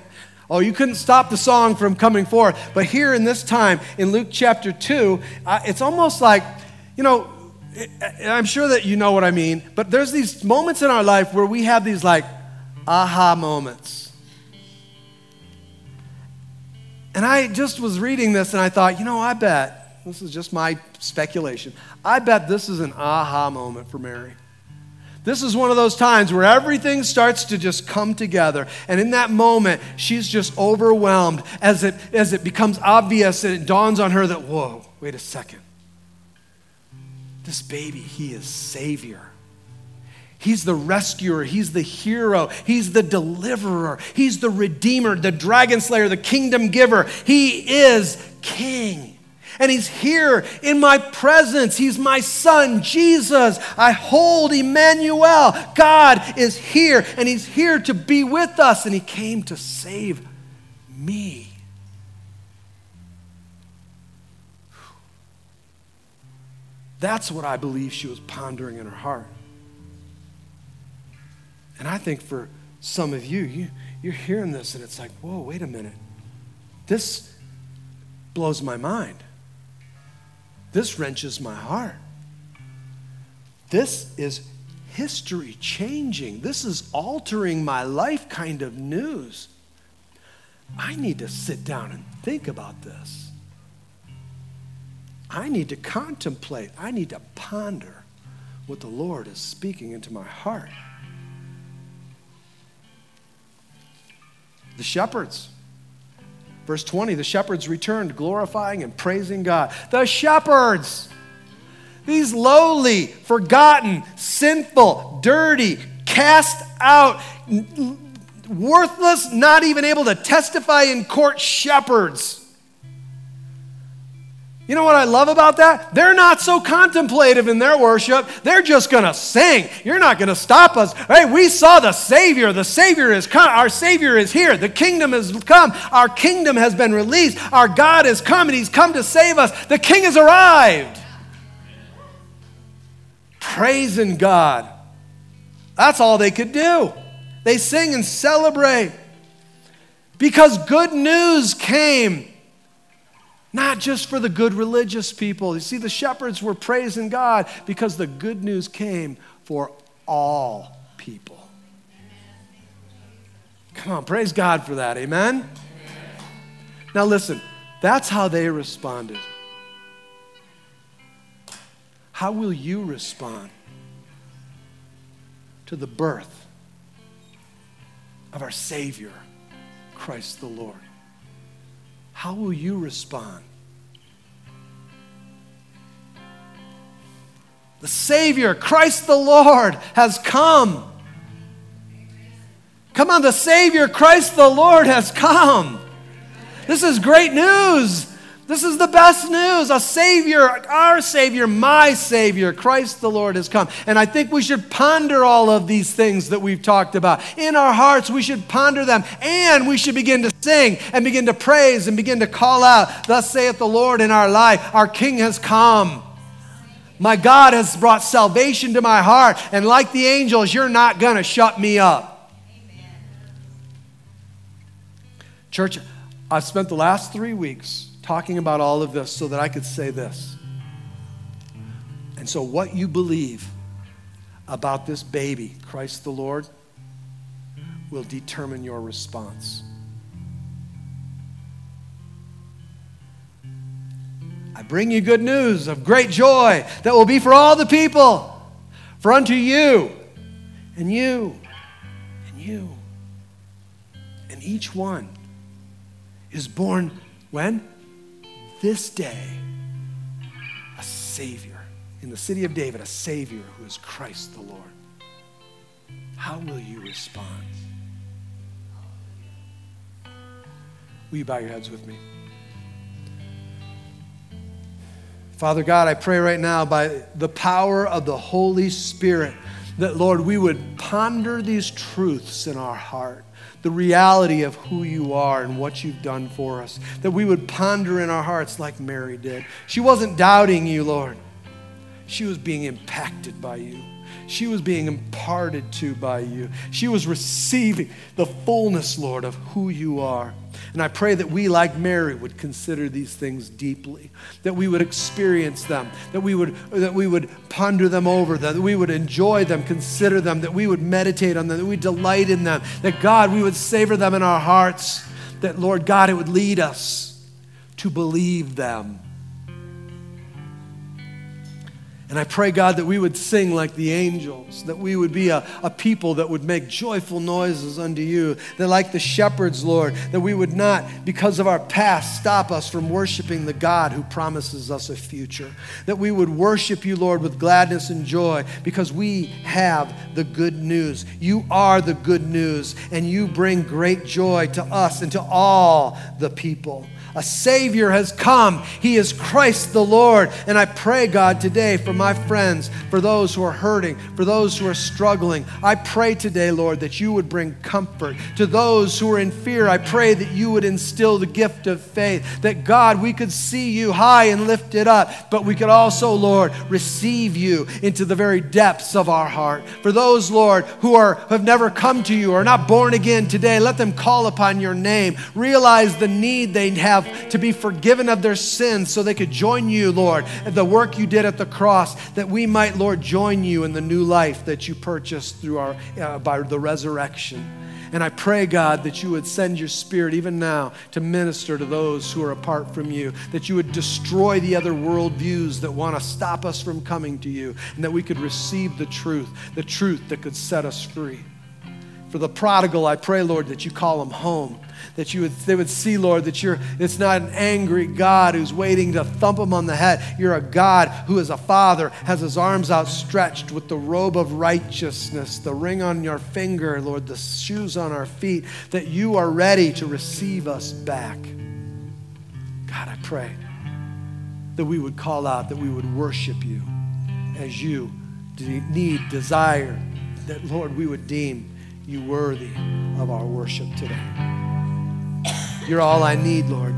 Oh, you couldn't stop the song from coming forth. But here in this time, in Luke chapter 2, uh, it's almost like, you know, I'm sure that you know what I mean, but there's these moments in our life where we have these like aha moments. And I just was reading this and I thought, you know, I bet, this is just my speculation, I bet this is an aha moment for Mary. This is one of those times where everything starts to just come together. And in that moment, she's just overwhelmed as it, as it becomes obvious and it dawns on her that, whoa, wait a second. This baby, he is Savior. He's the rescuer. He's the hero. He's the deliverer. He's the redeemer, the dragon slayer, the kingdom giver. He is king. And he's here in my presence. He's my son, Jesus. I hold Emmanuel. God is here, and he's here to be with us, and he came to save me. That's what I believe she was pondering in her heart. And I think for some of you, you you're hearing this and it's like, whoa, wait a minute. This blows my mind. This wrenches my heart. This is history changing. This is altering my life kind of news. I need to sit down and think about this. I need to contemplate, I need to ponder what the Lord is speaking into my heart. The shepherds. Verse 20 the shepherds returned, glorifying and praising God. The shepherds, these lowly, forgotten, sinful, dirty, cast out, worthless, not even able to testify in court shepherds you know what I love about that? They're not so contemplative in their worship. They're just going to sing. You're not going to stop us. Hey, we saw the Savior. The Savior is come. Our Savior is here. The kingdom has come. Our kingdom has been released. Our God has come and He's come to save us. The King has arrived. Praising God. That's all they could do. They sing and celebrate because good news came not just for the good religious people. You see, the shepherds were praising God because the good news came for all people. Come on, praise God for that. Amen? Now, listen, that's how they responded. How will you respond to the birth of our Savior, Christ the Lord? How will you respond? The Savior, Christ the Lord, has come. Come on, the Savior, Christ the Lord, has come. This is great news. This is the best news. A Savior, our Savior, my Savior, Christ the Lord has come. And I think we should ponder all of these things that we've talked about. In our hearts, we should ponder them. And we should begin to sing and begin to praise and begin to call out, Thus saith the Lord in our life, our King has come. My God has brought salvation to my heart. And like the angels, you're not going to shut me up. Amen. Church, I've spent the last three weeks talking about all of this so that I could say this. And so, what you believe about this baby, Christ the Lord, will determine your response. I bring you good news of great joy that will be for all the people. For unto you, and you, and you, and each one is born when? This day a Savior. In the city of David, a Savior who is Christ the Lord. How will you respond? Will you bow your heads with me? Father God, I pray right now by the power of the Holy Spirit that, Lord, we would ponder these truths in our heart the reality of who you are and what you've done for us, that we would ponder in our hearts like Mary did. She wasn't doubting you, Lord, she was being impacted by you. She was being imparted to by you. She was receiving the fullness, Lord, of who you are. And I pray that we, like Mary, would consider these things deeply, that we would experience them, that we would, that we would ponder them over, that we would enjoy them, consider them, that we would meditate on them, that we delight in them, that God, we would savor them in our hearts, that Lord God, it would lead us to believe them and I pray, God, that we would sing like the angels, that we would be a, a people that would make joyful noises unto you, that like the shepherds, Lord, that we would not, because of our past, stop us from worshiping the God who promises us a future. That we would worship you, Lord, with gladness and joy because we have the good news. You are the good news, and you bring great joy to us and to all the people. A Savior has come. He is Christ the Lord. And I pray, God, today for my friends, for those who are hurting, for those who are struggling. I pray today, Lord, that you would bring comfort. To those who are in fear, I pray that you would instill the gift of faith. That, God, we could see you high and lifted up, but we could also, Lord, receive you into the very depths of our heart. For those, Lord, who are who have never come to you or not born again today, let them call upon your name. Realize the need they have have to be forgiven of their sins so they could join you, Lord, at the work you did at the cross, that we might, Lord, join you in the new life that you purchased through our, uh, by the resurrection. And I pray, God, that you would send your spirit even now to minister to those who are apart from you, that you would destroy the other worldviews that want to stop us from coming to you, and that we could receive the truth, the truth that could set us free. For the prodigal, I pray, Lord, that you call him home that you would, they would see, Lord, that you're, it's not an angry God who's waiting to thump them on the head. You're a God who is a father, has his arms outstretched with the robe of righteousness, the ring on your finger, Lord, the shoes on our feet, that you are ready to receive us back. God, I pray that we would call out, that we would worship you as you need, desire, that, Lord, we would deem you worthy of our worship today. You're all I need, Lord.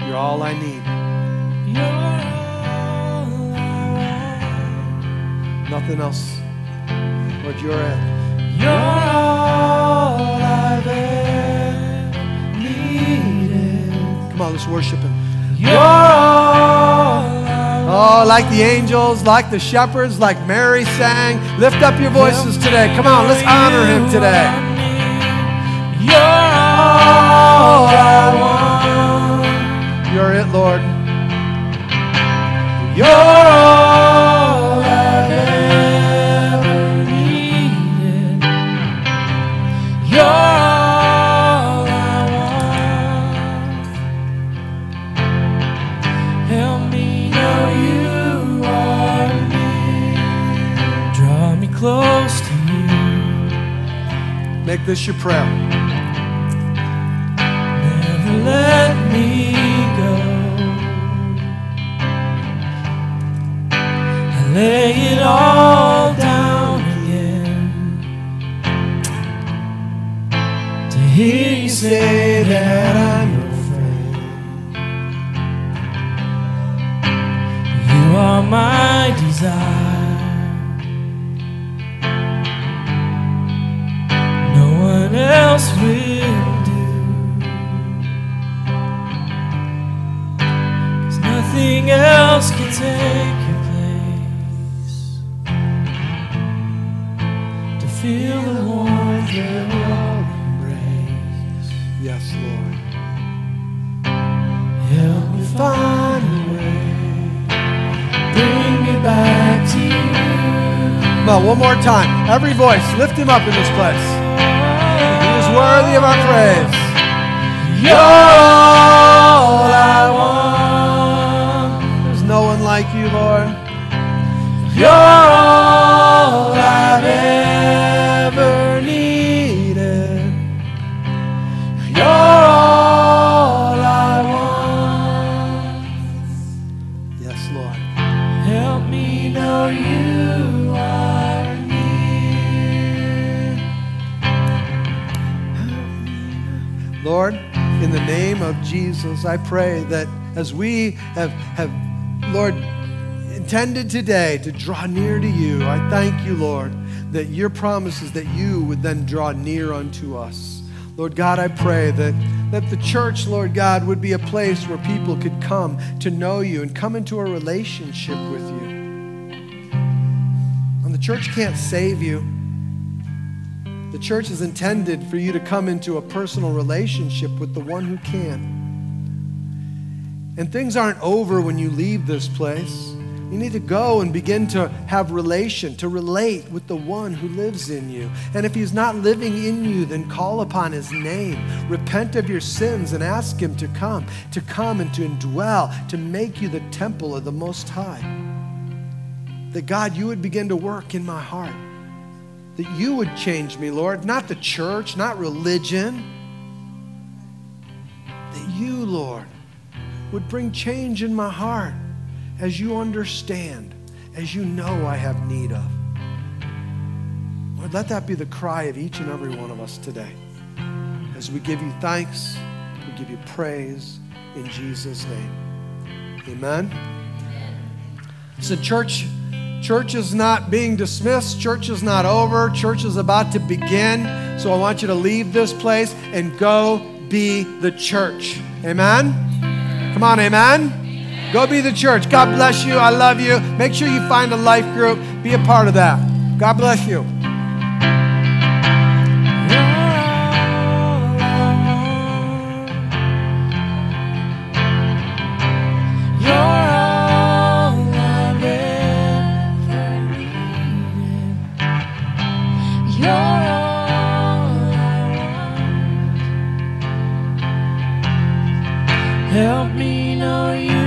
You're all I need. Nothing else. Lord, you're it. You're all I've ever needed. Come on, let's worship Him. You're all Oh, like the angels, like the shepherds, like Mary sang. Lift up your voices today. Come on, let's honor Him today. Your prayer him up in this place. We have, have Lord, intended today to draw near to you. I thank you, Lord, that your promises that you would then draw near unto us. Lord God, I pray that, that the church, Lord God, would be a place where people could come to know you and come into a relationship with you. And the church can't save you. The church is intended for you to come into a personal relationship with the one who can. And things aren't over when you leave this place. You need to go and begin to have relation, to relate with the one who lives in you. And if he's not living in you, then call upon his name. Repent of your sins and ask him to come, to come and to indwell, to make you the temple of the Most High. That God, you would begin to work in my heart. That you would change me, Lord, not the church, not religion. That you, Lord, would bring change in my heart as you understand, as you know I have need of. Lord, let that be the cry of each and every one of us today. As we give you thanks, we give you praise in Jesus' name. Amen. So, church, church is not being dismissed. Church is not over. Church is about to begin. So, I want you to leave this place and go be the church. Amen. Come on, amen. Go be the church. God bless you. I love you. Make sure you find a life group. Be a part of that. God bless you. Help me know you